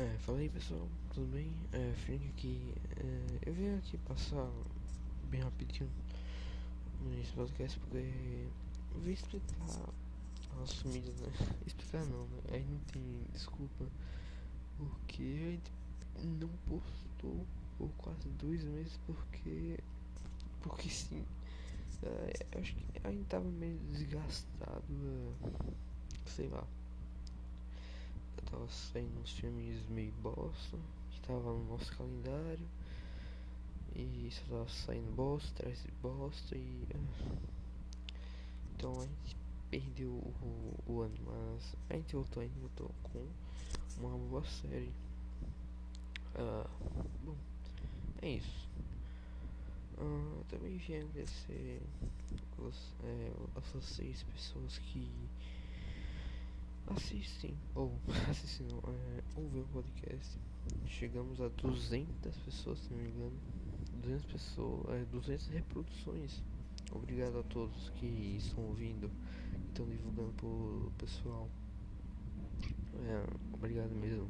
É, fala aí pessoal, tudo bem? É, Frank aqui. É, eu vim aqui passar bem rapidinho nesse podcast porque eu vim explicar as sumidas, né? Explicar não, né? Aí não tem desculpa porque a gente não postou por quase dois meses porque. Porque sim. É, acho que a gente tava meio desgastado, é, sei lá tava saindo uns filmes meio bosta, que tava no nosso calendário. E só tava saindo bosta, atrás de bosta e. Então a gente perdeu o, o, ano, mas a gente voltou, a gente voltou com uma boa série. Ah, bom, é isso. Ah, também vim agradecer é, as vocês, pessoas que assistem, ou assistem é, ouvem o podcast. Chegamos a 200 pessoas, se não me engano. 200 pessoas, é, 200 reproduções. Obrigado a todos que estão ouvindo, estão divulgando pro pessoal. É, obrigado mesmo.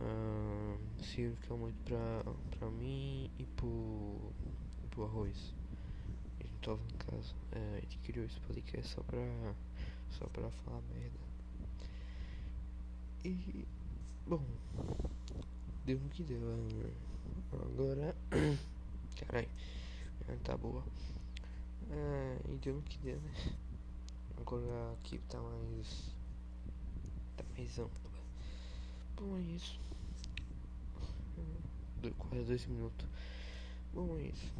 Uh, significa muito pra, pra mim e pro, pro arroz. Ele tava em casa. É, ele criou esse podcast só pra, só pra falar merda. E bom, deu no que deu. Agora, caralho, tá boa. É, e deu no que deu, né? Agora aqui tá mais. tá mais ampla. Bom, é isso. Do, quase dois minutos. Bom, é isso.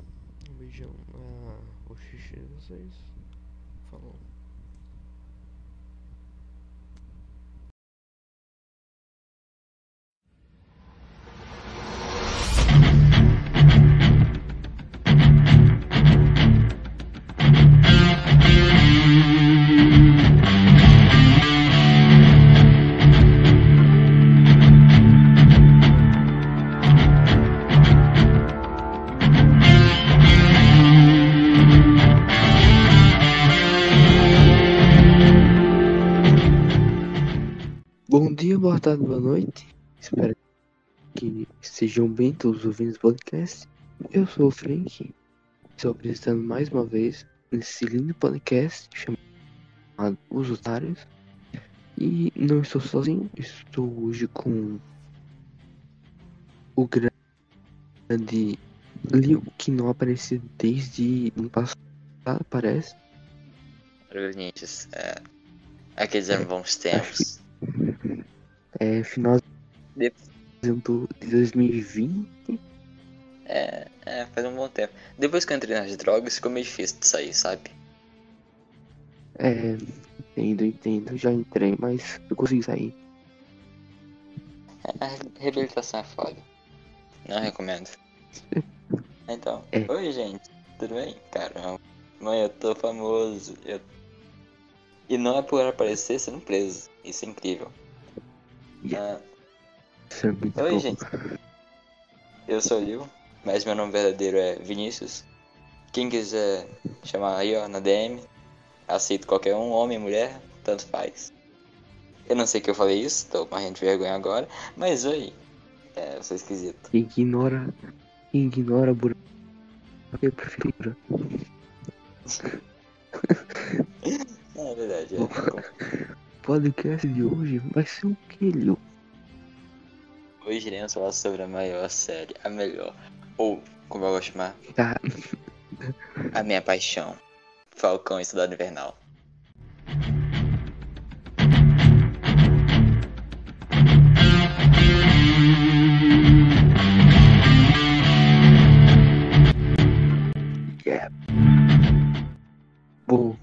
Um beijão ah, o xixi de vocês. Falou. Que estejam bem todos ouvindo o podcast. Eu sou o Frank, estou apresentando mais uma vez nesse lindo podcast chamado Os Otários. E não estou sozinho, estou hoje com o grande Leo, que não apareceu desde o passado, parece. Corinthians, é, aqueles eram bons tempos. É, final de 2020. É, é, faz um bom tempo. Depois que eu entrei nas drogas, ficou meio difícil de sair, sabe? É, entendo, entendo. Já entrei, mas eu consegui sair. A reabilitação é foda. Não recomendo. Então, é. oi gente, tudo bem? Caramba, mãe, eu tô famoso. Eu... E não é por aparecer sendo preso. Isso é incrível. Ah. É Oi, gente. Eu sou o Lil, mas meu nome verdadeiro é Vinícius. Quem quiser chamar aí, ó, na DM, aceito qualquer um, homem, mulher, tanto faz. Eu não sei que eu falei isso, tô morrendo de vergonha agora, mas oi. É, eu sou esquisito. Ignora. Ignora, buraco. Eu prefiro. é verdade, é podcast de hoje vai ser o que, Liu? Hoje iremos falar sobre a maior série, a melhor, ou como eu vou chamar, tá. a minha paixão, Falcão e Estudado Invernal. Yeah. Bom,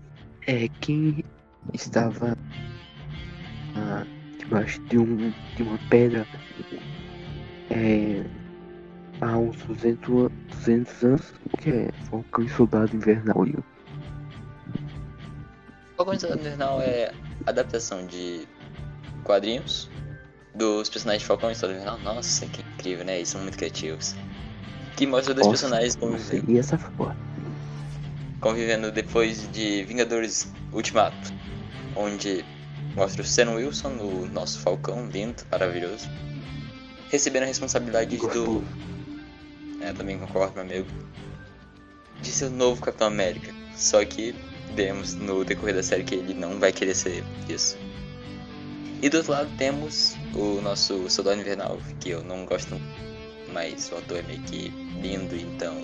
é quem estava debaixo de, um, de uma pedra é, há uns 200, 200 anos, que é Falcão e Soldado Invernal. Falcão e Soldado Invernal é adaptação de quadrinhos dos personagens de Falcão e Soldado Invernal. Nossa, que incrível, né? Eles são muito criativos. Que mostra dois Nossa, personagens convivendo. E essa Convivendo depois de Vingadores Ultimato, onde mostra o Sam Wilson, o nosso Falcão, lindo, maravilhoso, recebendo a responsabilidade do. É, também concordo, meu amigo. De ser o novo Capitão América. Só que vemos no decorrer da série que ele não vai querer ser isso. E do outro lado temos o nosso Soldado Invernal, que eu não gosto, mas o ator é meio que lindo, então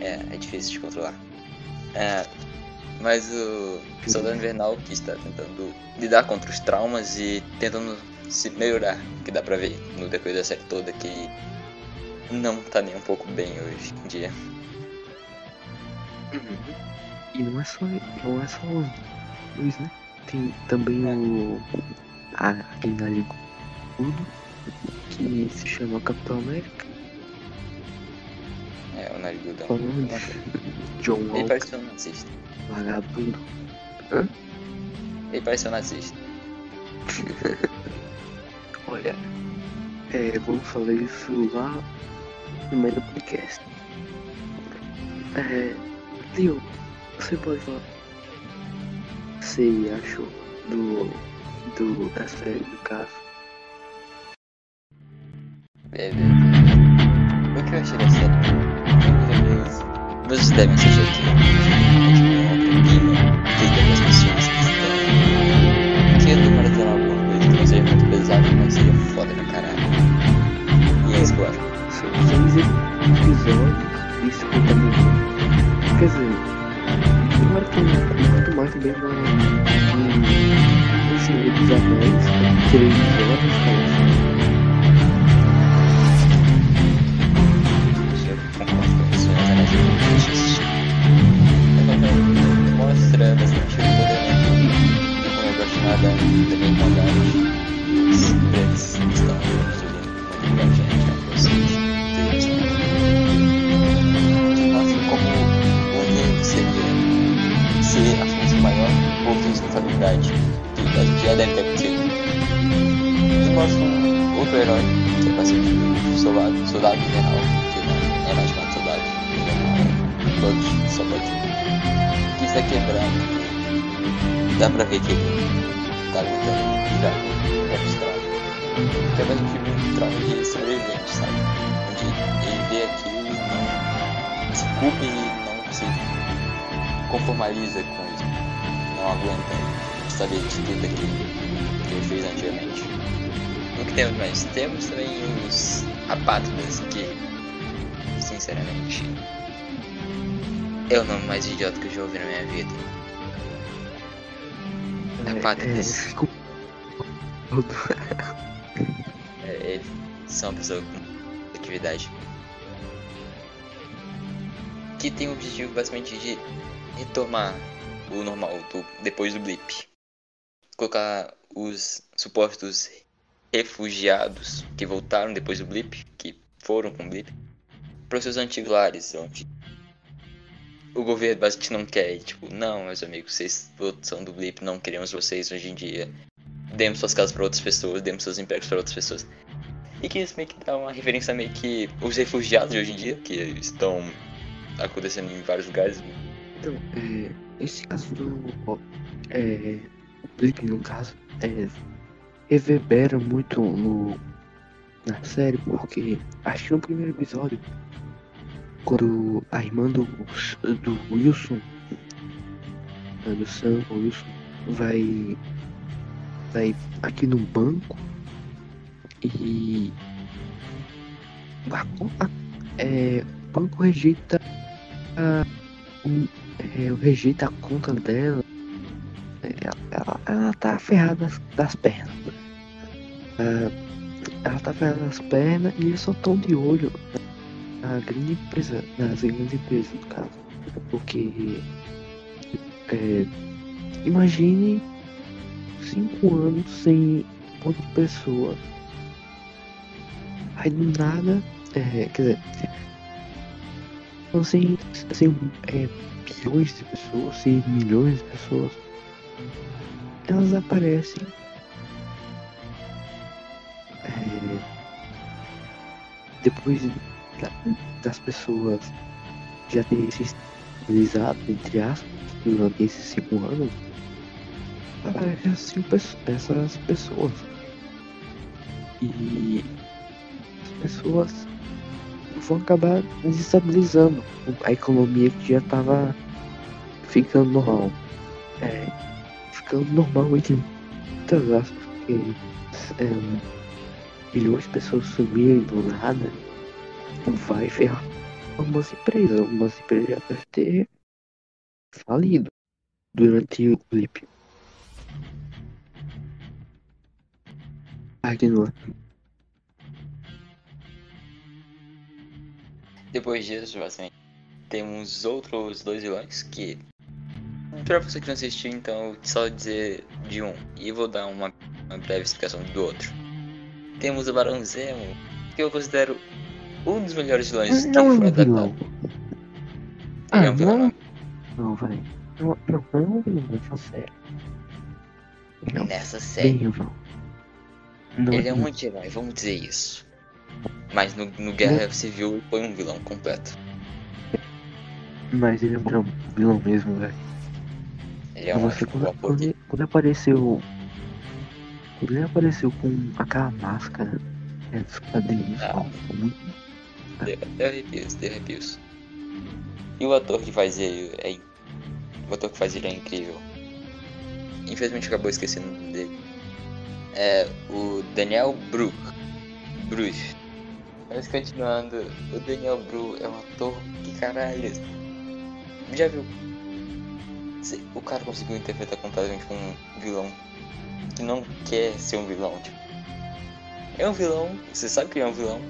é, é difícil de controlar. É, mas o Soldado Invernal que está tentando lidar contra os traumas e tentando se melhorar, que dá pra ver no decorrer da série toda que não tá nem um pouco bem hoje em dia. Uhum. E não é só, não é só Luiz, né? Tem também o. A, aquele narigudo que se chama Capitão América. É, o narigudo. Qual o nome? John Ele Walker, parece um nazista. vagabundo. Ele parece um nazista. Olha, é, vamos falar isso lá no meio do podcast. É, Leo, você pode falar você achou do, do, da série do caso? Beleza. O que eu achei da série? Beleza. Vocês devem um pouquinho das pessoas que estão. Que tô para dizer alguma coisa que não seja muito pesada, mas seria foda pra caralho. E é isso que eu acho. Seis episódios e 50 minutos. Quer dizer, não é tão curto, mas também é Senhor dos Anéis, com três horas, parece. Mostra bastante poder eu gosto nada também quando os pretos estão construindo uma gente a vocês. Mostra como o poder seria ser a força maior por ter responsabilidade que a já deve ter acontecido. E mostra um outro herói que é bastante soldado, soldado invernal, que não é mais chamado soldado invernal, é Bucky, só Bucky. Que está quebrando. Dá pra ver que ele tá lutando é escravo. Que é mais um filme de trauma de sobrevivente, sabe? Onde ele vê aquilo e não se culpa e não se conformaliza com isso. Não aguenta saber de tudo aquilo que ele fez antigamente. O que temos mais? Temos também os apátridas que, sinceramente, é o nome mais idiota que eu já ouvi na minha vida. Apátridas. É, É, eles são pessoas com atividade. Que tem o objetivo basicamente de retomar o normal do, depois do blip. Colocar os supostos refugiados que voltaram depois do blip, que foram com o blip, para os seus antigos lares, onde o governo basicamente não quer. Tipo, não, meus amigos, vocês são do blip, não queremos vocês hoje em dia. Demos suas casas para outras pessoas, demos seus empregos para outras pessoas. E que isso meio que dá uma referência meio que os refugiados de hoje em dia, que estão acontecendo em vários lugares. Então, é, esse caso do. É, Blip, no caso, é, reverbera muito no, na série, porque acho que no primeiro episódio, quando a irmã do, do Wilson, do Sam Wilson, vai, vai aqui no banco e. A, é, o banco rejeita a, um, é, rejeita a conta dela. É, Ela, ela tá ferrada das, das pernas. Ah, ela tá ferrada das pernas e eles só estão de olho na grande empresa, nas grandes empresas no caso. Porque é, imagine cinco anos sem de pessoa. Aí do nada, é, quer dizer, então, sem, sem é, bilhões de pessoas, sem milhões de pessoas, elas aparecem. É, depois da- das pessoas já terem se estabilizado, entre aspas, durante esses cinco anos, assim, essas pessoas. E as pessoas vão acabar desestabilizando a economia que já estava ficando normal. É, ficando normal entre muitas aspas, porque é, milhões de pessoas sumirem do nada vai ferrar algumas empresas. Algumas empresas já devem ter falido durante o clipe. Continua. Depois disso, basicamente, temos outros dois vilões que. Pra você que não assistiu, então, só dizer de um. E vou dar uma, uma breve explicação do outro. Temos o Barão Zemo, que eu considero um dos melhores vilões não, é um vilão. Ah, é um vilão. não. Vai. Não, não, não é um vilão, fala sério. Não, Nessa série, vilão. Não, ele é um anti-herói, vamos dizer isso. Mas no, no Guerra Civil foi um vilão completo. Mas ele é um vilão, vilão mesmo, velho. Ele é um Você, ótimo quando, quando, ele- quando apareceu. Quando ele apareceu com aquela máscara é, dos quadrinhos, Ah. muito. Deu arrepios, deu arrepios. E o ator que faz ele é. O ator que faz ele é incrível. Infelizmente acabou esquecendo dele. É o Daniel Bru. Bruce. Mas continuando, o Daniel Bru é um ator que caralho. Já viu? O cara conseguiu interpretar completamente um vilão que não quer ser um vilão, tipo. É um vilão, você sabe que é um vilão,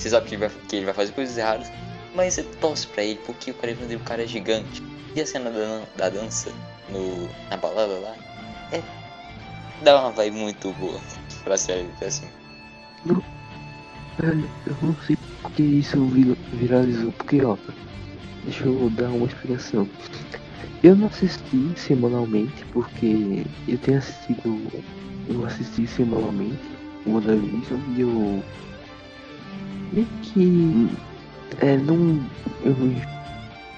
você sabe que ele vai, que ele vai fazer coisas erradas, mas você torce pra ele porque o cara, o cara é gigante. E a cena da, da dança no, na balada lá é. dá uma vibe muito boa pra série, assim. Velho, eu não sei porque isso vi- viralizou. Porque, ó, deixa eu dar uma explicação. Eu não assisti semanalmente porque eu tenho assistido. Eu assisti semanalmente o WandaVision e eu. Meio que. É, não. Eu me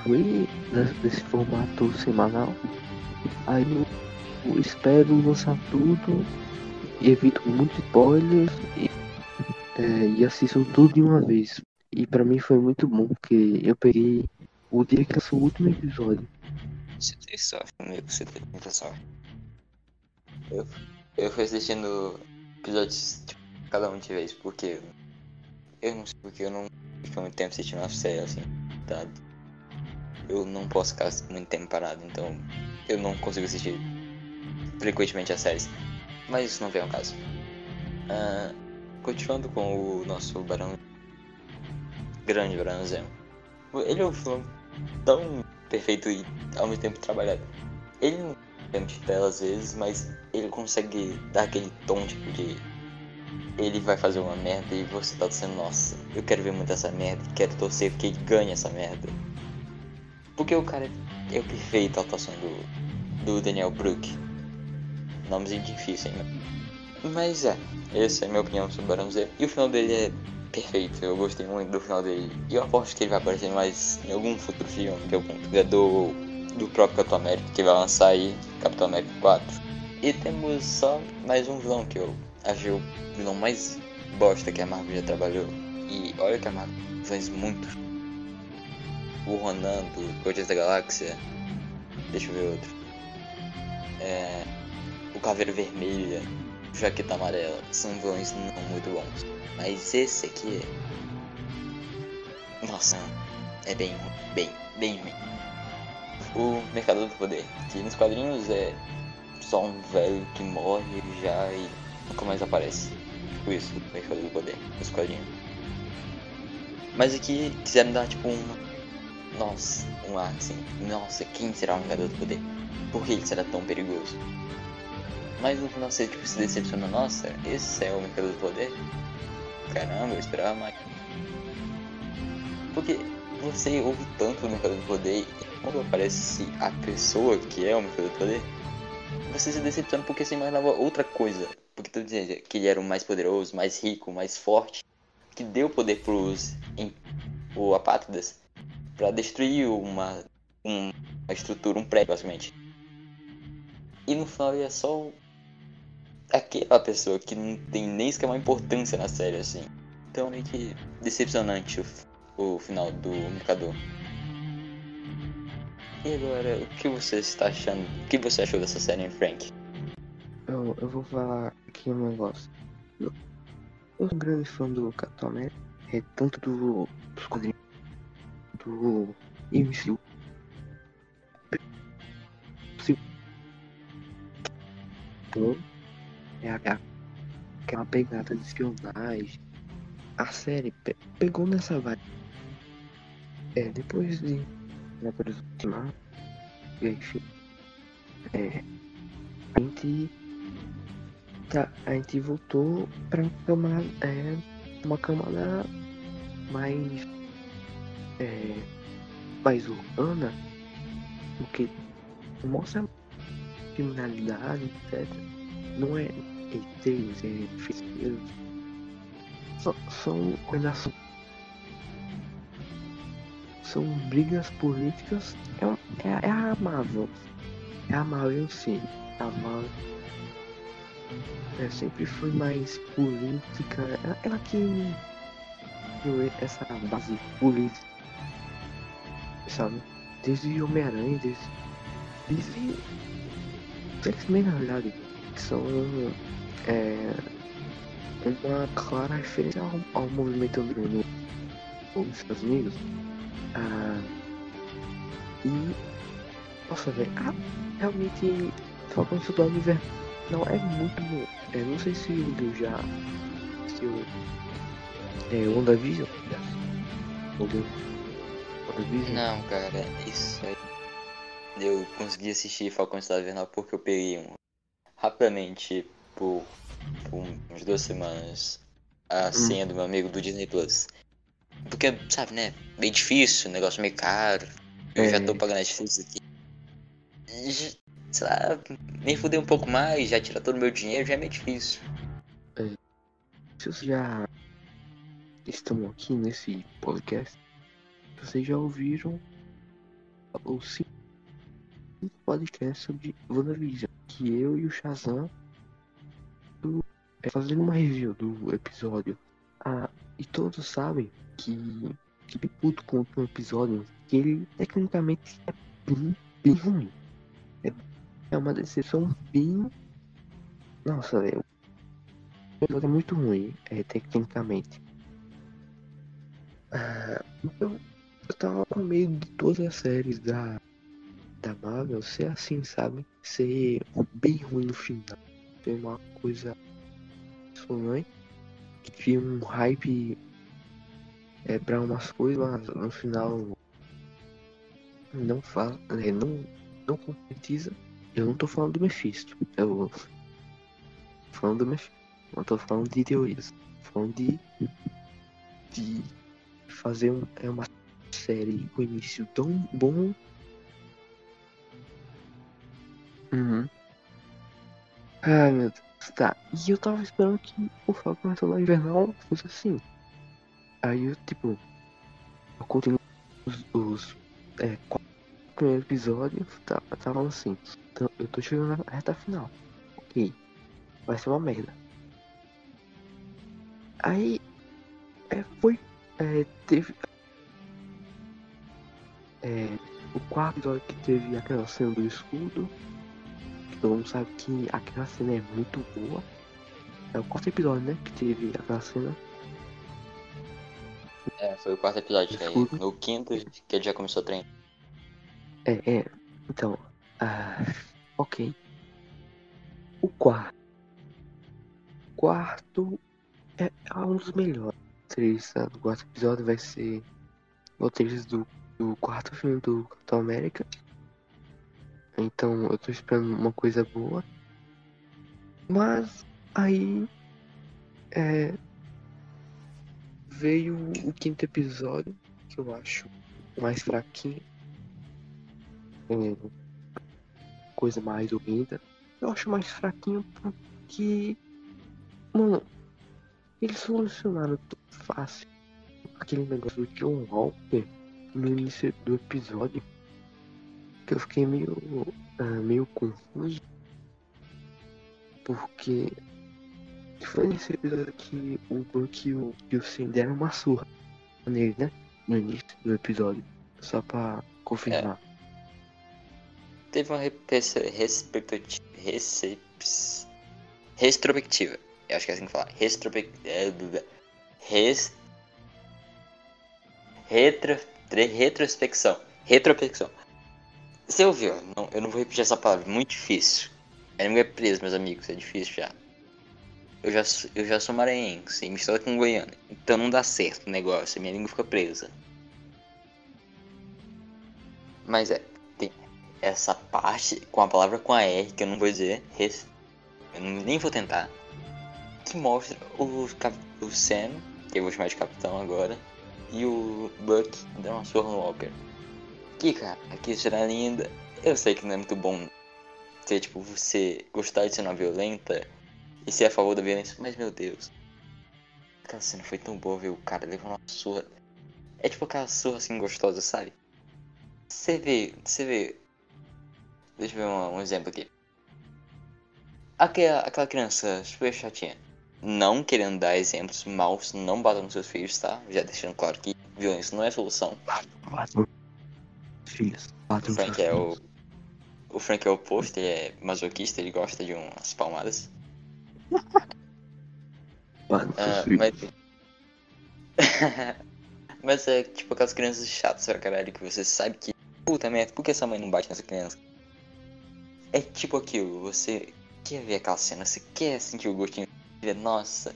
enjoei des- desse formato semanal. Aí eu, eu espero lançar tudo. E evito muitos spoilers. E é, e assisto tudo de uma vez. E pra mim foi muito bom, porque eu peguei o dia que lançou o último episódio. Você tem sorte, amigo, você tem muita sorte. Eu, eu fui assistindo episódios, tipo, cada um de vez, porque eu não sei porque eu não fico muito tempo assistindo uma série assim, tá? Eu não posso ficar muito tempo parado, então eu não consigo assistir frequentemente as séries. Mas isso não vem ao caso. Ah, continuando com o nosso Barão. Grande Barão Zemo. Ele é um vilão tão perfeito e ao mesmo tempo trabalhado. Ele não tem de tela às vezes, mas ele consegue dar aquele tom tipo de. Ele vai fazer uma merda e você tá dizendo, nossa, eu quero ver muito essa merda, quero torcer porque ele ganha essa merda. Porque o cara é o perfeito a atuação do, do Daniel Brook. Nomezinho difícil, hein? Mas é, essa é a minha opinião sobre o Barão Zero. E o final dele é perfeito, eu gostei muito do final dele. E eu aposto que ele vai aparecer mais em algum futuro filme, o ponto é do, do próprio Capitão América, que vai lançar aí, Capitão América 4. E temos só mais um vilão que eu achei o vilão mais bosta que a Marvel já trabalhou. E olha que a Marvel fez muito. O Ronan do Guardiões da Galáxia. Deixa eu ver outro. É, o Caveira Vermelha, Jaqueta Amarela. São vilões não muito bons. Mas esse aqui é. Nossa, é bem. Bem, bem ruim. O Mercador do Poder, que nos quadrinhos é só um velho que morre já e nunca mais aparece. Tipo isso, o Mercador do Poder, nos quadrinhos. Mas aqui quiseram dar tipo um. Nossa, um ar assim. Nossa, quem será o Mercador do Poder? Por que ele será tão perigoso? Mas no final você tipo, se decepciona, nossa, esse é o Mercador do Poder? Caramba, eu esperava mais. Porque você ouve tanto do Mercador do Poder e quando aparece a pessoa que é o Mercador do Poder, você se decepciona porque você imaginava outra coisa. Porque tu dizia que ele era o mais poderoso, mais rico, mais forte, que deu poder pros em, o apátridas pra destruir uma, um- uma estrutura, um prédio, basicamente. E no final ele é só aquela pessoa que não tem nem sequer uma importância na série, assim. Então meio que decepcionante o, o final do Mercador. E agora, o que você está achando? O que você achou dessa série, Frank? Eu, eu vou falar aqui um negócio. Eu, eu sou um grande fã do Capitão América, é, tanto do, dos quadrinhos do MCU. É aquela pegada de espionagem. A série pe- pegou nessa vibe. É, depois de né, por Ultimato, enfim, é, a gente tá, a gente voltou pra uma camada, é, uma camada mais é, mais urbana, porque mostra criminalidade, etc. Não é ETs, é feiticeiros. São, são são brigas políticas. É, é, é a Marvel. É a Marvel sim. A Marvel é, sempre foi mais política. Ela, ela que criou essa base política. Sabe? Desde Homem-Aranha, desde. Desde. X-Men na verdade. Que são. É, uma clara referência ao, ao movimento underground nos Estados Unidos. Ah, e. Nossa, velho. Ah, realmente. E Soldado Invernal não é muito bom. É, não sei se eu já. Se eu. É, WandaVision? Ou WandaVision? Não, cara, isso aí. Eu consegui assistir Falcão Invernal porque eu peguei um rapidamente por, por umas duas semanas a senha do meu amigo do Disney Plus. Porque, sabe, né? Meio difícil, negócio meio caro. Eu já É. tô pagando Netflix aqui. Sei lá, nem fudei um pouco mais, já tira todo o meu dinheiro, já é meio difícil. Se vocês já estão aqui nesse podcast, vocês já ouviram os cinco podcasts sobre WandaVision, que eu e o Shazam é, fazendo uma review do episódio. Ah, e todos sabem que que puto com o episódio, que ele tecnicamente é bem, bem ruim. É, é uma decepção bem. Nossa, episódio é muito ruim, é, tecnicamente. Ah, então, eu tava com medo de todas as séries da, da Marvel ser assim, sabe? Ser bem ruim no final. Ser uma coisa sonante. Que cria um hype é, pra umas coisas, mas no final não faz, é, não, não concretiza. Eu não tô falando do Mephisto. Eu tô falando do Mephisto. Não tô falando de teorias. Tô falando de. de fazer um, é uma série com início tão bom. Uhum. Ai meu Deus. Tá. E eu tava esperando que o Falcão e Soldado Invernal fosse assim. Aí eu, tipo. Eu continuo os. os é, quatro primeiros episódios. Tá, tava assim. Então, eu tô chegando na reta final. Ok. Vai ser uma merda. Aí. É, foi. É, teve. É, o quarto episódio que teve aquela cena do escudo. Que todo mundo sabe que aquela cena é muito boa. É o quarto episódio, né? Que teve aquela cena. É, foi o quarto episódio, que aí Escudo. no quinto que ele já começou a treinar. É, é. Então. Ah, ok. O quarto. Quarto é, é um dos melhores. Tá? Do quarto episódio vai ser o do, do quarto filme do Capitão América. Então eu tô esperando uma coisa boa. Mas aí. É. Veio o quinto episódio, que eu acho mais fraquinho. É, coisa mais horrenda. Eu acho mais fraquinho porque. Mano, eles solucionaram tão fácil aquele negócio do John Walker no início do episódio que eu fiquei meio. ah, meio confuso. Porque foi nesse episódio que o Buck e o, e o deram uma surra nele, né? No início do episódio. Só pra confirmar. Teve uma. Retrospectiva. Eu acho que é assim que fala. Retrospectiva. Res... Retro... Retrospecção. Retrospecção. Você ouviu? Não, eu não vou repetir essa palavra. Muito difícil. A língua é presa, meus amigos. É difícil já. Eu já, eu já sou maranhense e mistura com goiano. Então não dá certo o negócio. Minha língua fica presa. Mas é. Essa parte com a palavra com a R que eu não vou dizer. Res, eu nem vou tentar. Que mostra o, o Sam, que eu vou chamar de capitão agora. E o Buck dando uma surra no Walker. Que cara, que cena linda. Eu sei que não é muito bom ser tipo você gostar de cena violenta e ser a favor da violência, mas meu Deus. Aquela cena foi tão boa ver o cara levando uma surra. É tipo aquela surra assim gostosa, sabe? Você vê, você vê. Deixa eu ver um, um exemplo aqui. Aquela, aquela criança super chatinha. Não querendo dar exemplos maus, não batam nos seus filhos, tá? Já deixando claro que violência não é solução. Quatro filhos. Quatro O Frank é o. O Frank é o oposto, ele é masoquista, ele gosta de umas palmadas. Quatro Ah, mas. mas é tipo aquelas crianças chatas pra caralho que você sabe que. Puta merda, por que essa mãe não bate nessa criança? É tipo aquilo, você quer ver aquela cena, você quer sentir o gostinho nossa,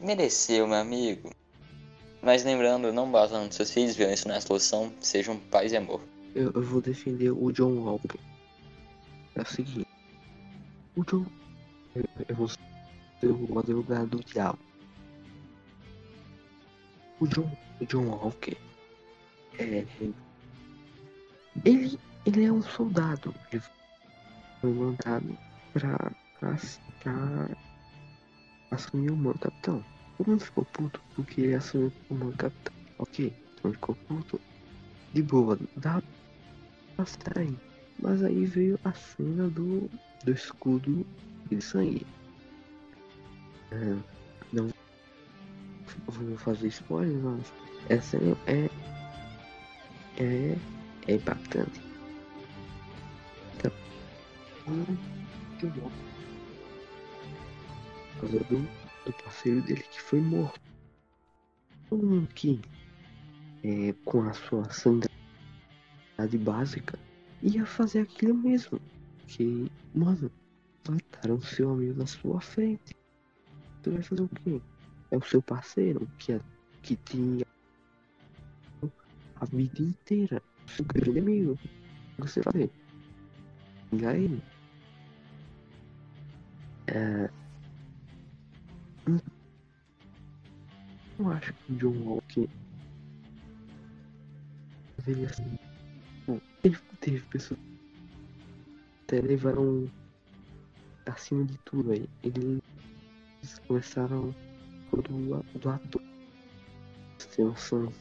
mereceu, meu amigo. Mas lembrando, não batam nos seus filhos, violência não é a solução, sejam paz e amor. Eu, eu vou defender o John Walker. É o seguinte. O John. Eu, eu vou ser o advogado do diabo. O John, o John Walker. É. Ele, ele é um soldado. Ele foi mandado pra, pra, pra assumir o manto capitão. Todo mundo ficou puto porque ele assumiu o manto capitão. Ok, mundo ficou puto. De boa, dá pra aí. Mas aí veio a cena do, do escudo de sangue. É, não vou fazer spoiler, mas essa é é, é impactante. Muito bom. Por causa do, do parceiro dele que foi morto. Todo mundo que é, com a sua sanidade básica ia fazer aquilo mesmo. Que, mano, mataram seu amigo na sua frente. Tu vai fazer o quê? É o seu parceiro que, é, que tinha a vida inteira. Seu grande amigo. Você vai ver. E aí? É... hum, Eu acho que o John Walker veio assim. bom, Teve, teve pessoas até levaram acima de tudo aí. Eles começaram do, do ator. Tem noção?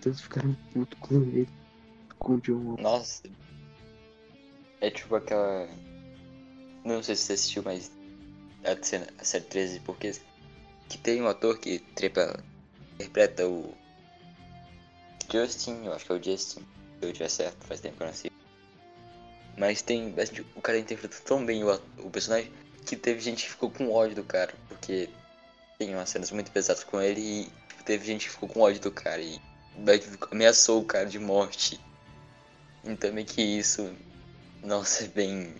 Tantos ficaram putos com ele, com o John Walker. Nossa. É tipo aquela. Não sei se você assistiu, mas. A, série 13 porque Que tem um ator que trepa, interpreta o. Justin, eu acho que é o Justin. Se eu tiver certo, faz tempo que eu assisto. Mas tem. mas, tipo, O cara interpreta tão bem o, o personagem que teve gente que ficou com ódio do cara. Porque tem umas cenas muito pesadas com ele e tipo, teve gente que ficou com ódio do cara e ameaçou o cara de morte. Então meio que isso, nossa, é bem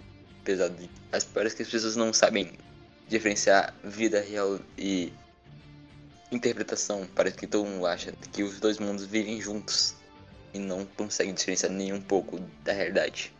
pesado. As, parece que as pessoas não sabem diferenciar vida real e interpretação. Parece que todo mundo acha que os dois mundos vivem juntos e não conseguem diferenciar nem um pouco da realidade.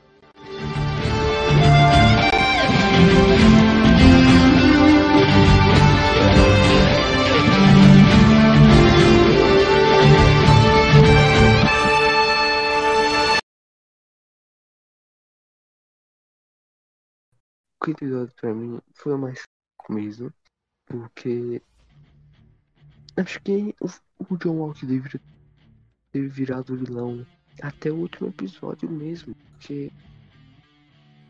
O episódio pra mim foi o mais mesmo, porque acho que o, John Walker deveria ter virado vilão até o último episódio mesmo, porque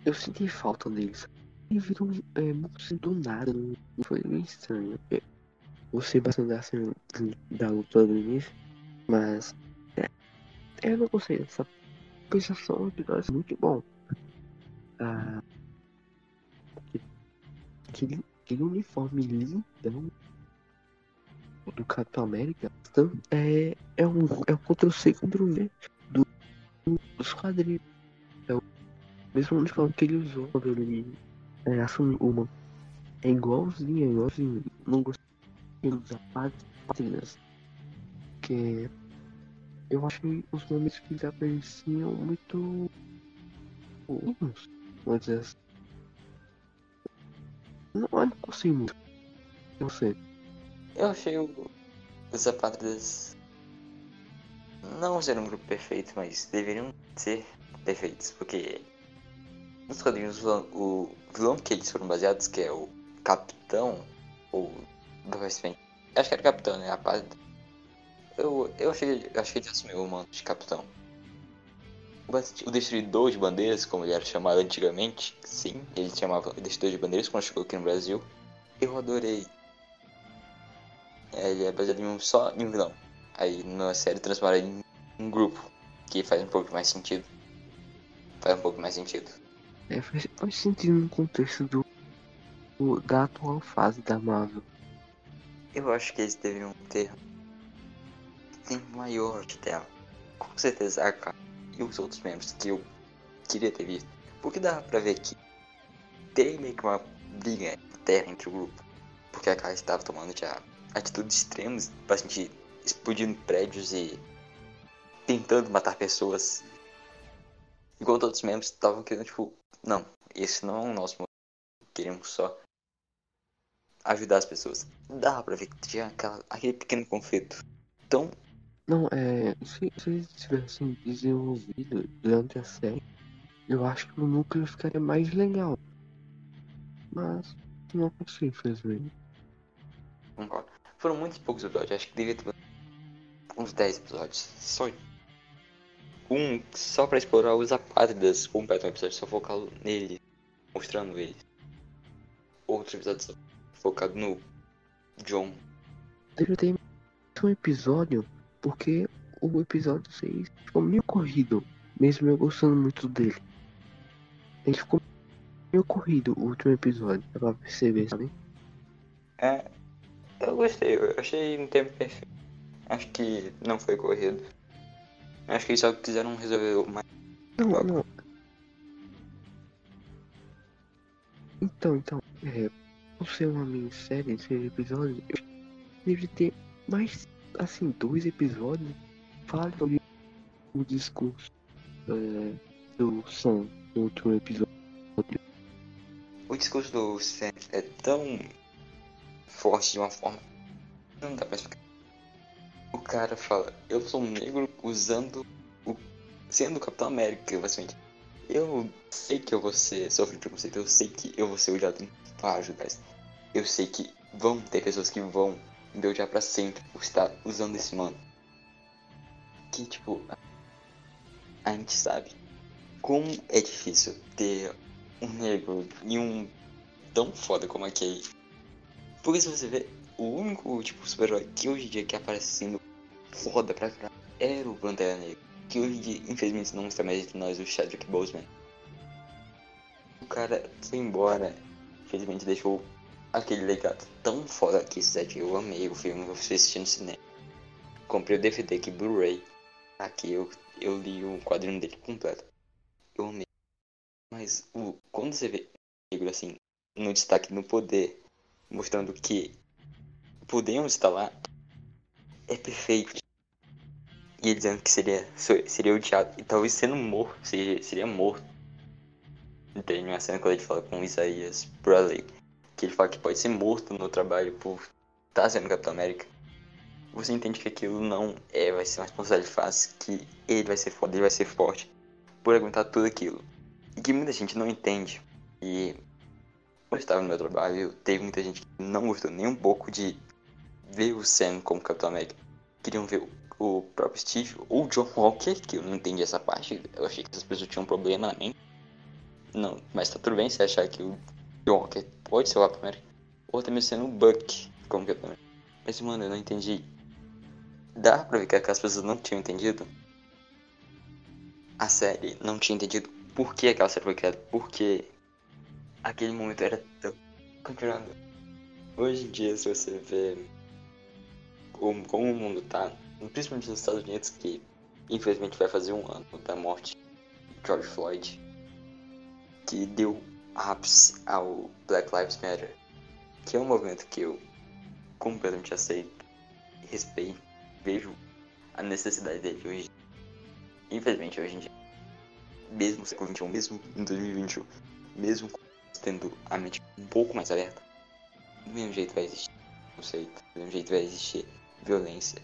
eu senti falta deles. ele virou é, assim, do nada, não foi meio estranho. Eu gostei bastante da cena da luta do início, mas é, eu não gostei dessa pensação que é muito bom. Ah, aquele, aquele uniforme lindão do Capitão América então, é, é um é um Ctrl-C, Ctrl-V do, dos quadrinhos. É o mesmo uniforme que ele usou quando ele é, assumiu uma. É igualzinho, é igualzinho. Não gostei dos pátrinas. Que eu achei os momentos que apareciam muito. Vamos dizer assim. Não, eu não consigo muito. Eu sei. Eu achei o, os apátridas não ser um grupo perfeito, mas deveriam ser perfeitos, porque nos quadrinhos o vilão que eles foram baseados, que é o Capitão, ou do Westman, acho que era Capitão, né? Apátrida. Eu, eu achei, eu achei que ele assumiu o manto de Capitão. O Destruidor de Bandeiras, como ele era chamado antigamente, sim, ele chamava Destruidor de Bandeiras quando chegou aqui no Brasil. Eu adorei ele é baseado em um só em um vilão. Aí na série transforma em um grupo, que faz um pouco mais sentido. Faz um pouco mais sentido. É, faz, faz sentido no contexto do, do, da atual fase da Marvel. Eu acho que eles deveriam ter tempo maior de tela. Com certeza a e os outros membros que eu queria ter visto. Porque dá pra ver que tem meio que uma briga terra entre o grupo. Porque a K estava tomando já atitudes extremas, bastante explodindo prédios e tentando matar pessoas. Enquanto outros membros estavam querendo, tipo, não, esse não é o nosso motivo. Queremos só ajudar as pessoas. Dá pra ver que tinha aquela, aquele pequeno conflito. Então. Não, é. Se, se eles tivessem desenvolvido durante a série, eu acho que o núcleo ficaria mais legal. Mas não aconteceu, infelizmente. Concordo. Foram muitos poucos episódios, acho que devia ter uns 10 episódios. Só um só pra explorar os apátridas completo um episódio só focado nele, mostrando ele. Outro episódio só focado no John. Deve ter um episódio, porque o episódio 6 ficou meio corrido, mesmo eu gostando muito dele. Ele ficou meio corrido o último episódio, dá pra perceber, sabe? É, eu gostei, eu achei um tempo perfeito. Acho que não foi corrido. Acho que eles só quiseram resolver mais. Não, não. Então, então, é. Por ser uma minissérie de seis episódios, eu deveria ter mais, assim, dois episódios. Sobre o discurso é, do Sam no último episódio. O discurso do Sam é tão forte de uma forma. Não dá pra explicar. O cara fala, eu sou um negro usando o. sendo o Capitão América, basicamente. Eu sei que eu vou ser sofrer preconceito, eu sei que eu vou ser odiado para ajudar. Eu sei que vão ter pessoas que vão me odiar pra sempre por estar usando esse mano. Que tipo. A gente sabe como é difícil ter um negro e um tão foda como aquele porque se você vê, o único tipo super-herói que hoje em dia que aparece sendo foda pra caralho era o Pantera Negra. Que hoje em dia, infelizmente, não está mais entre nós, o Chadwick Boseman. O cara foi embora, infelizmente deixou aquele legado tão foda que Seth, eu amei o filme, eu fui assistindo no cinema. Comprei o DVD aqui, Blu-ray. Aqui eu, eu li o quadrinho dele completo. Eu amei. Mas o, quando você vê negro assim, no destaque no poder mostrando que podemos estar lá, é perfeito. E ele dizendo que seria, seria odiado e talvez sendo morto, seria, seria morto. Tem uma cena quando ele fala com Isaías Bradley, que ele fala que pode ser morto no trabalho por estar tá sendo Capitão América. Você entende que aquilo não é, vai ser uma responsabilidade fácil, que ele vai ser foda, ele vai ser forte por aguentar tudo aquilo. E que muita gente não entende. E eu estava no meu trabalho, teve muita gente que não gostou nem um pouco de ver o Sam como Capitão América. Queriam ver o, próprio Steve ou o John Walker, que eu não entendi essa parte. Eu achei que essas pessoas tinham um problema na mente. Não, mas tá tudo bem se achar que o John, que pode ser o Capitão América, ou até mesmo sendo o Buck como Capitão América. Mas, mano, eu não entendi. Dá pra ver que as pessoas não tinham entendido. A série não tinha entendido por que aquela série foi criada, porque aquele momento era tão. Continuando. Hoje em dia, se você vê como, como o mundo tá, principalmente nos Estados Unidos, que infelizmente vai fazer um ano da morte de George Floyd, que deu ápice ao Black Lives Matter, que é um movimento que eu completamente aceito, respeito, vejo a necessidade dele hoje. Infelizmente, hoje em dia, mesmo século XXI, mesmo em 2021, mesmo tendo a mente um pouco mais aberta, do mesmo jeito vai existir conceito, do mesmo jeito vai existir violência.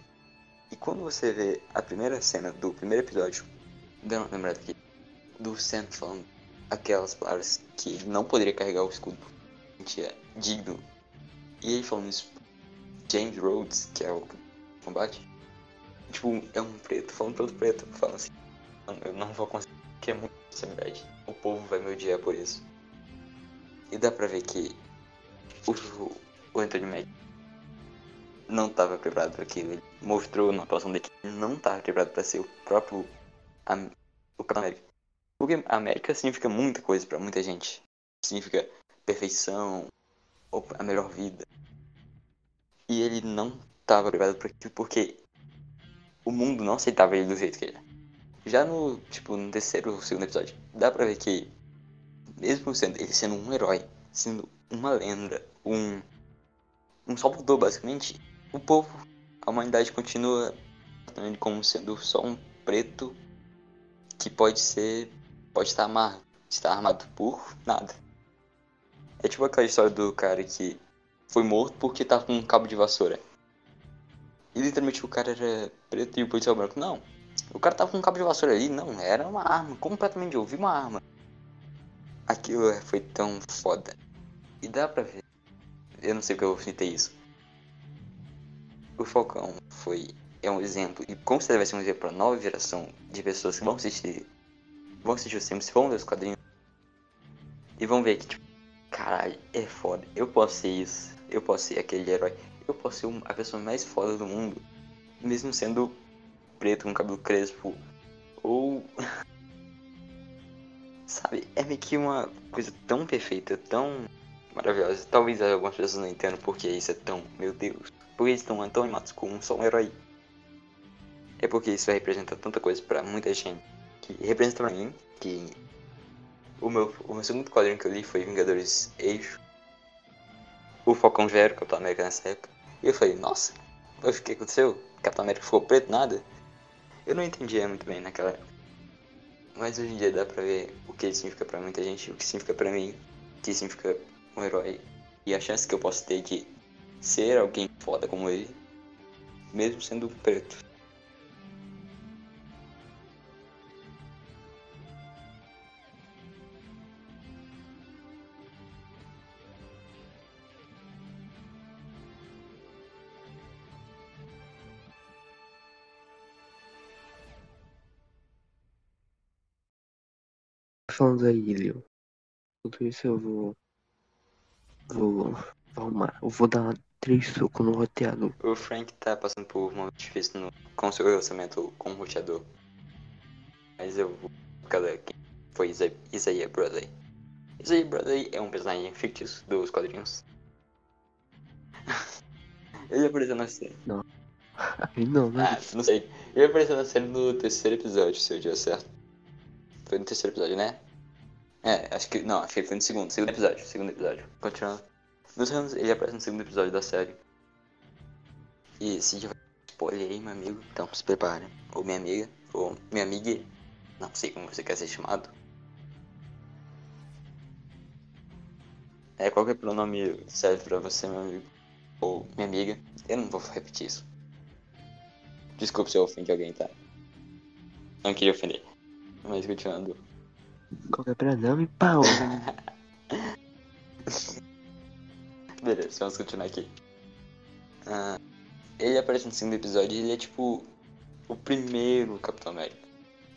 E quando você vê a primeira cena do primeiro episódio, dando uma lembrada aqui, do Sam falando aquelas palavras que ele não poderia carregar o escudo, que é digno. E ele falando isso, James Rhodes, que é o combate, tipo, é um preto falando pelo preto, falando assim, eu não vou conseguir, que é muito verdade. O povo vai me odiar por isso. E dá pra ver que o, o Anthony Mackie não estava preparado para aquilo. Ele mostrou na atuação dele que não estava preparado para ser o próprio o Capitão América. Porque América significa muita coisa para muita gente. Significa perfeição, ou a melhor vida. E ele não estava preparado para aquilo porque o mundo não aceitava ele do jeito que ele é. Já no, tipo, no terceiro ou segundo episódio, dá pra ver que mesmo sendo ele sendo um herói, sendo uma lenda, um um salvador basicamente, o povo, a humanidade continua como sendo só um preto que pode ser, pode estar armado, estar armado por nada. É tipo aquela história do cara que foi morto porque tava com um cabo de vassoura. E literalmente o cara era preto e o policial branco. Não, o cara tava com um cabo de vassoura ali, não, era uma arma, completamente, eu vi uma arma. Aquilo foi tão foda. E dá pra ver. Eu não sei porque eu citei isso o Falcão foi é um exemplo e com certeza vai ser um exemplo para nova geração de pessoas que vão assistir vão assistir os filmes, vão ler os quadrinhos e vão ver que tipo, caralho, é foda, eu posso ser isso, eu posso ser aquele herói, eu posso ser a pessoa mais foda do mundo, mesmo sendo preto com cabelo crespo ou sabe, é meio que uma coisa tão perfeita, tão maravilhosa. Talvez algumas pessoas não entendam porque isso é tão, meu Deus, por que eles estão tão animados com só um herói? É porque isso representa tanta coisa pra muita gente. Que representa pra mim que o meu, o meu segundo quadrinho que eu li foi Vingadores Eixo. O Falcão já era Capitão América nessa época. E eu falei, nossa, o que aconteceu? Capitão América ficou preto, nada? Eu não entendia muito bem naquela época. Mas hoje em dia dá pra ver o que significa pra muita gente, o que significa pra mim, o que significa um herói. E a chance que eu posso ter de ser alguém foda como ele, mesmo sendo preto. Falando aí, Leo. Tudo isso eu vou. Vou arrumar. Eu vou dar três socos no roteador. O Frank tá passando por um momento difícil no, com seu relacionamento com o roteador. Mas eu vou. Cada quem foi Isa Isaiah Bradley. Isaiah Bradley é um personagem fictício dos quadrinhos. Ele apareceu na série. Não. não, não. Ah, não sei. Ele apareceu na série no terceiro episódio, se eu dia certo. Foi no terceiro episódio, né? É, acho que. Não, acho que foi no segundo. Segundo episódio. Segundo episódio. Continuando. Nos anos, ele aparece no segundo episódio da série. E se tiver spoiler aí, meu amigo, então se prepare. Ou minha amiga, ou minha amiga, não sei como você quer ser chamado. É, qualquer pronome serve pra você, meu amigo. Ou minha amiga. Eu não vou repetir isso. Desculpe se eu ofendi alguém, tá? Não queria ofender. Mas continuando. Qualquer pronome, pau. Beleza, vamos continuar aqui. Ah, ele aparece no segundo episódio e ele é tipo o primeiro Capitão América.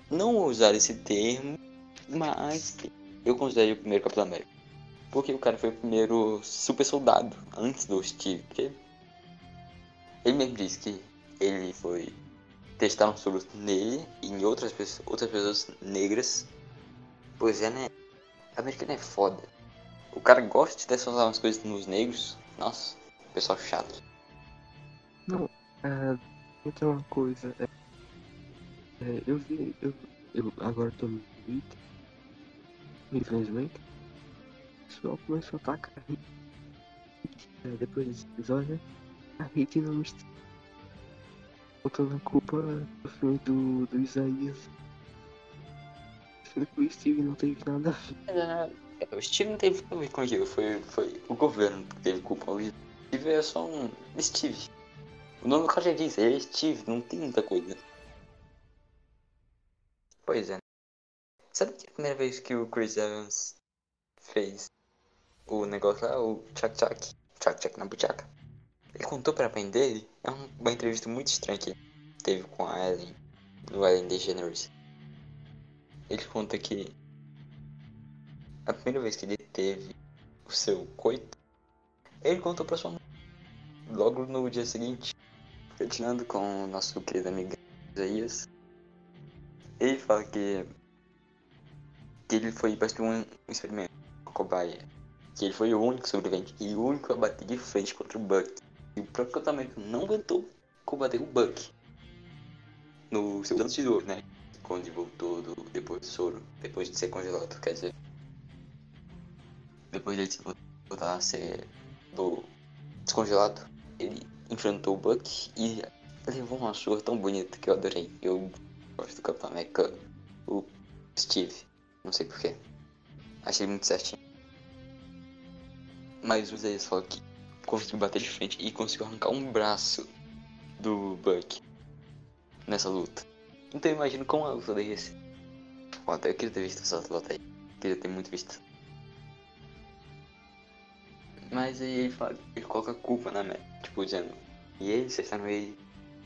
Não usar esse termo, mas eu considero o primeiro Capitão América. Porque o cara foi o primeiro super soldado antes do Steve. Porque ele mesmo disse que ele foi testar um soro nele e em outras pessoas, outras pessoas negras. Pois é, né? Americano é foda. O cara gosta de testar umas coisas nos negros. Nossa, pessoal chato. Não, é, outra uma coisa. É, é, eu vi, eu, eu agora tô no Twitter, infelizmente. O pessoal começou a atacar a Hit. É, depois desse episódio, a Hit não me botando a culpa do filme do, do Isaías. Sendo que o Steve não teve nada a ver. É, O Steve não teve nada a ver com aquilo, foi, foi o governo que teve culpa. O Steve é só um Steve. O nome do cara já diz, é Steve, não tem muita coisa. Pois é. Sabe que a primeira vez que o Chris Evans fez o negócio lá, o Tchak Tchak, Tchak Tchak na buchaca? Ele contou pra mãe dele, é um- uma entrevista muito estranha que teve com a Ellen, no Ellen DeGeneres. Ele conta que a primeira vez que ele teve o seu coito, ele contou pra sua mãe. Logo no dia seguinte, continuando com o nosso querido amigo Isaías, ele fala que, que ele foi de um experimento, uma cobaia, que ele foi o único sobrevivente e o único a bater de frente contra o Buck. E o próprio Capitão não aguentou combater o Buck no seu lance de dor, né? Ele voltou do, depois do soro, depois de ser congelado, quer dizer. Depois se voltar a ser do descongelado, ele enfrentou o Buck e levou uma surra tão bonita que eu adorei. Eu gosto do Capitão América, o Steve, não sei porquê. Achei muito certinho. Mas o Zé falou que conseguiu bater de frente e conseguiu arrancar um braço do Buck nessa luta. Então eu imagino como daí ia ser. Foda, eu queria ter visto essa luta aí. Queria ter muito visto. Mas aí ele, fala, ele coloca a culpa na Mary. Tipo, dizendo, e eles testaram ele,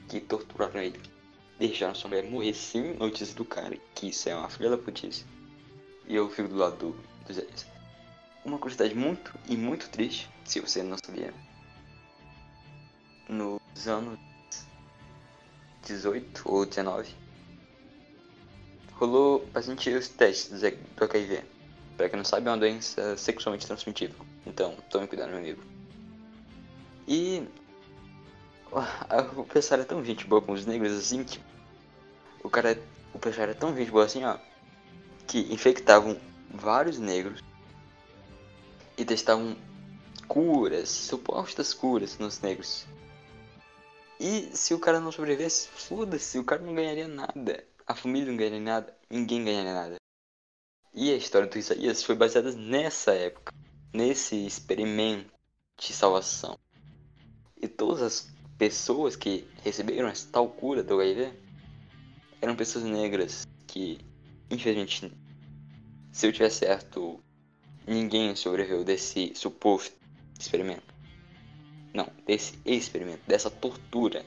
que torturaram ele. Deixaram sua mulher morrer sem notícia do cara, que isso é uma filha da putice. E eu fico do lado do, do Zé. Uma curiosidade muito e muito triste, se você não sabia. Nos anos 18 ou 19, rolou sentir os testes do HIV. Pra quem não sabe, é uma doença sexualmente transmitível. Então, tome cuidado, meu amigo. E o pessoal era tão gente boa com os negros assim que o cara, o pessoal era tão gente boa assim, ó, que infectavam vários negros e testavam curas, supostas curas nos negros. E se o cara não sobrevivesse, foda-se, o cara não ganharia nada. A família não ganharia nada, ninguém ganharia nada. E a história do Isaías foi baseada nessa época, nesse experimento de salvação. E todas as pessoas que receberam essa tal cura do HIV eram pessoas negras que, infelizmente, se eu tiver certo, ninguém sobreviveu desse suposto experimento. Não, desse experimento, dessa tortura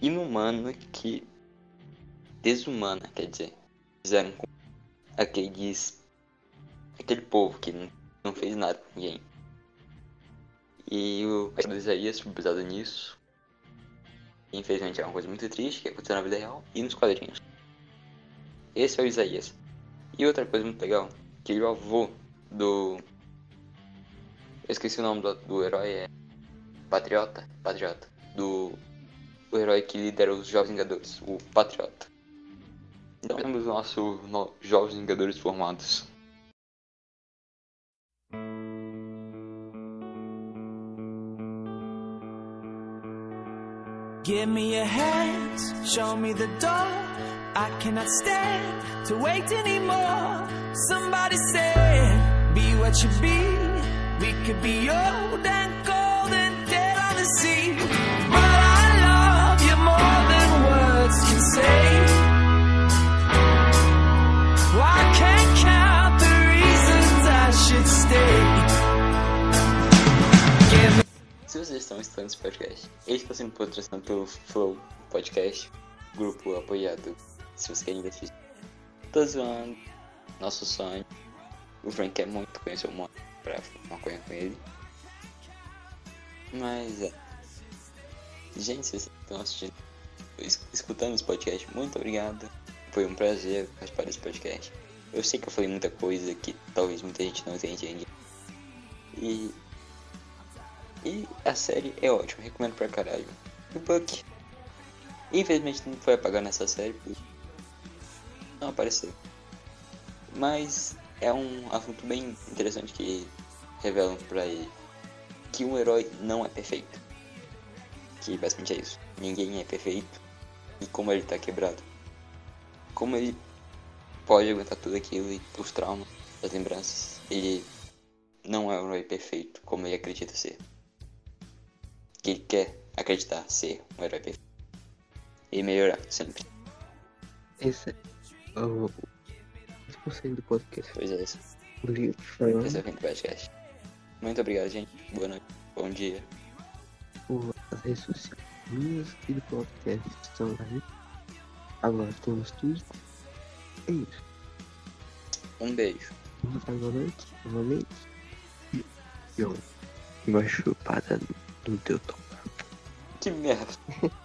inumana que. Desumana, quer dizer, fizeram com aqueles. aquele povo que não, fez nada com ninguém. E o do Isaías foi baseado nisso. Infelizmente é uma coisa muito triste que aconteceu na vida real e nos quadrinhos. Esse é o Isaías. E outra coisa muito legal, que ele é o avô do. Eu esqueci o nome do, do herói, é. Patriota? Patriota. Do. O herói que lidera os Jovens Vingadores, o Patriota. Então temos o nosso no, Jovens Vingadores formados. Give me your hands, show me the door. I cannot stand to wait anymore. Somebody said, be what you be. We could be old and cold and dead on the sea. But I love you more than words can say. Vocês estão escutando esse podcast, ele está sendo patrocinado pelo Flow Podcast, grupo apoiado. Se você quer investir, tô zoando. Nosso sonho. O Frank quer muito conhecer o mundo. pra maconha com ele. Mas é. Gente, vocês estão assistindo, es- escutando esse podcast, muito obrigado. Foi um prazer participar desse podcast. Eu sei que eu falei muita coisa que talvez muita gente não tenha entendido. E. E a série é ótima, recomendo pra caralho. E o Buck. Infelizmente não foi apagar nessa série, porque não apareceu. Mas é um assunto bem interessante que revelam pra ele que um herói não é perfeito. Que basicamente é isso. Ninguém é perfeito. E como ele tá quebrado. Como ele pode aguentar tudo aquilo e os traumas, as lembranças. Ele não é um herói perfeito como ele acredita ser. Que quer acreditar ser um herói perfeito. E melhorar sempre. Esse é o 10% do podcast. Pois é livro Esse é o fim do podcast. Muito obrigado, gente. Boa noite. Bom dia. por as redes sociais minhas e do podcast estão aí. Agora temos tudo. É isso. Um beijo. Uma boa noite, novamente. E eu, uma chupada no teu tom. Que merda.